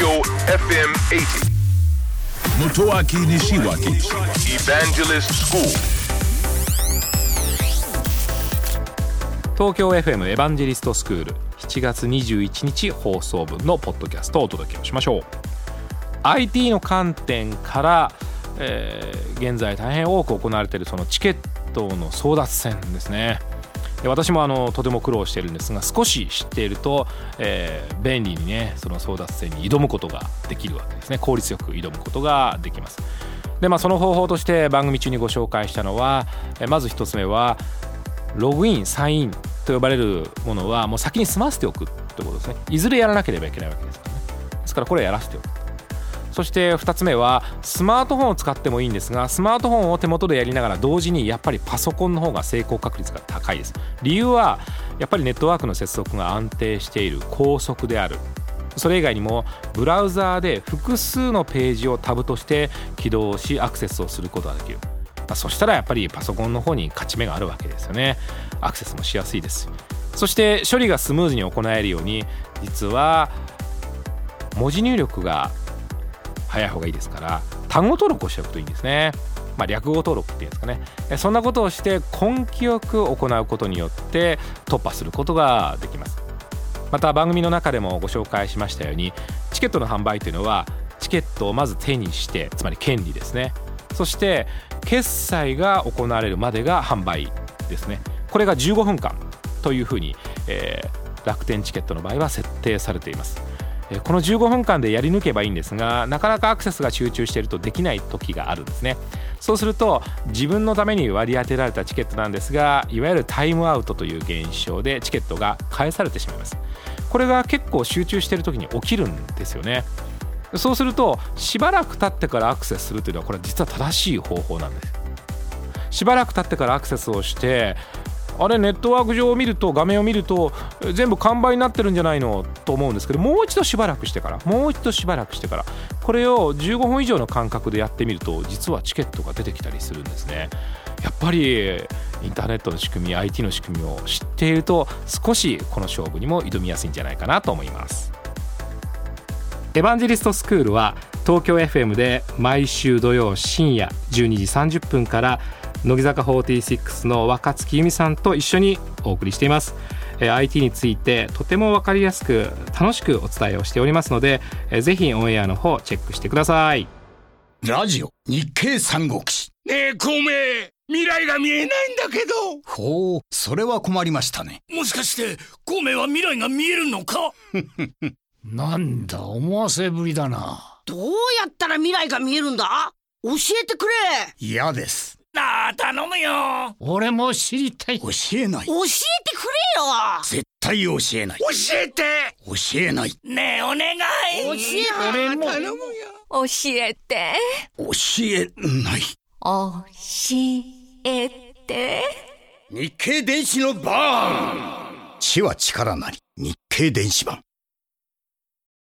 Tokyo FM 80. Motoaki Nishiwaki Evangelist School. 東京 FM エヴァンジェリストスクール7月21日放送分のポッドキャストをお届けしましょう IT の観点から、えー現在大変多く行われているそのチケットの争奪戦ですね私もあのとても苦労してるんですが少し知っていると、えー便利にねその争奪戦に挑むことができるわけですね。効率よく挑むことができます。でまあその方法として番組中にご紹介したのはえまず一つ目はログインサインと呼ばれるものはもう先に済ませておくということですね。いずれやらなければいけないわけですからね。ですからこれはやらせておく。そして2つ目はスマートフォンを使ってもいいんですがスマートフォンを手元でやりながら同時にやっぱりパソコンの方が成功確率が高いです。理由はやっぱりネットワークの接続が安定している高速である。それ以外にもブラウザーで複数のページをタブとして起動しアクセスをすることができる。そしたらやっぱりパソコンの方に勝ち目があるわけですよね。アクセスもしやすいです。そして処理がスムーズに行えるように実は文字入力が早い方がいいですから単語登録をしておくといいんですね、まあ、略語登録っていうんですかね。そんなことをして根気よく行うことによって突破することができます。また番組の中でもご紹介しましたようにチケットの販売というのはチケットをまず手にしてつまり権利ですね。そして決済が行われるまでが販売ですね。これが15分間というふうに、えー楽天チケットの場合は設定されています。この15分間でやり抜けばいいんですがなかなかアクセスが集中しているとできない時があるんですね。そうすると自分のために割り当てられたチケットなんですがいわゆるタイムアウトという現象でチケットが返されてしまいます。これが結構集中している時に起きるんですよね。そうするとしばらく経ってからアクセスするというのはこれは実は正しい方法なんです。しばらく経ってからアクセスをしてあれネットワーク上を見ると画面を見ると全部完売になってるんじゃないの？と思うんですけどもう一度しばらくしてからもう一度しばらくしてからこれを15分以上の間隔でやってみると実はチケットが出てきたりするんですね。やっぱりインターネットの仕組み IT の仕組みを知っていると少しこの勝負にも挑みやすいんじゃないかなと思います。エヴァンジェリストスクールは東京 FM で毎週土曜深夜12時30分から乃木坂46の若月由美さんと一緒にお送りしています。えー IT についてとても分かりやすく楽しくお伝えをしておりますのでえーぜひオンエアの方チェックしてください。ラジオ日経三国志。ねえ、孔明、未来が見えないんだけど。ほうそれは困りましたね。もしかして、孔明は未来が見えるのか？なんだ思わせぶりだな。どうやったら未来が見えるんだ？教えてくれ。嫌ですなあ、頼むよ。俺も知りたい。教えない。教えてくれよ。絶対教えない。教えて。教えないねえ、お願い。教え俺も。頼むよ。教えて、教えない。教えて。日経電子のバーン知は力なり。日経電子版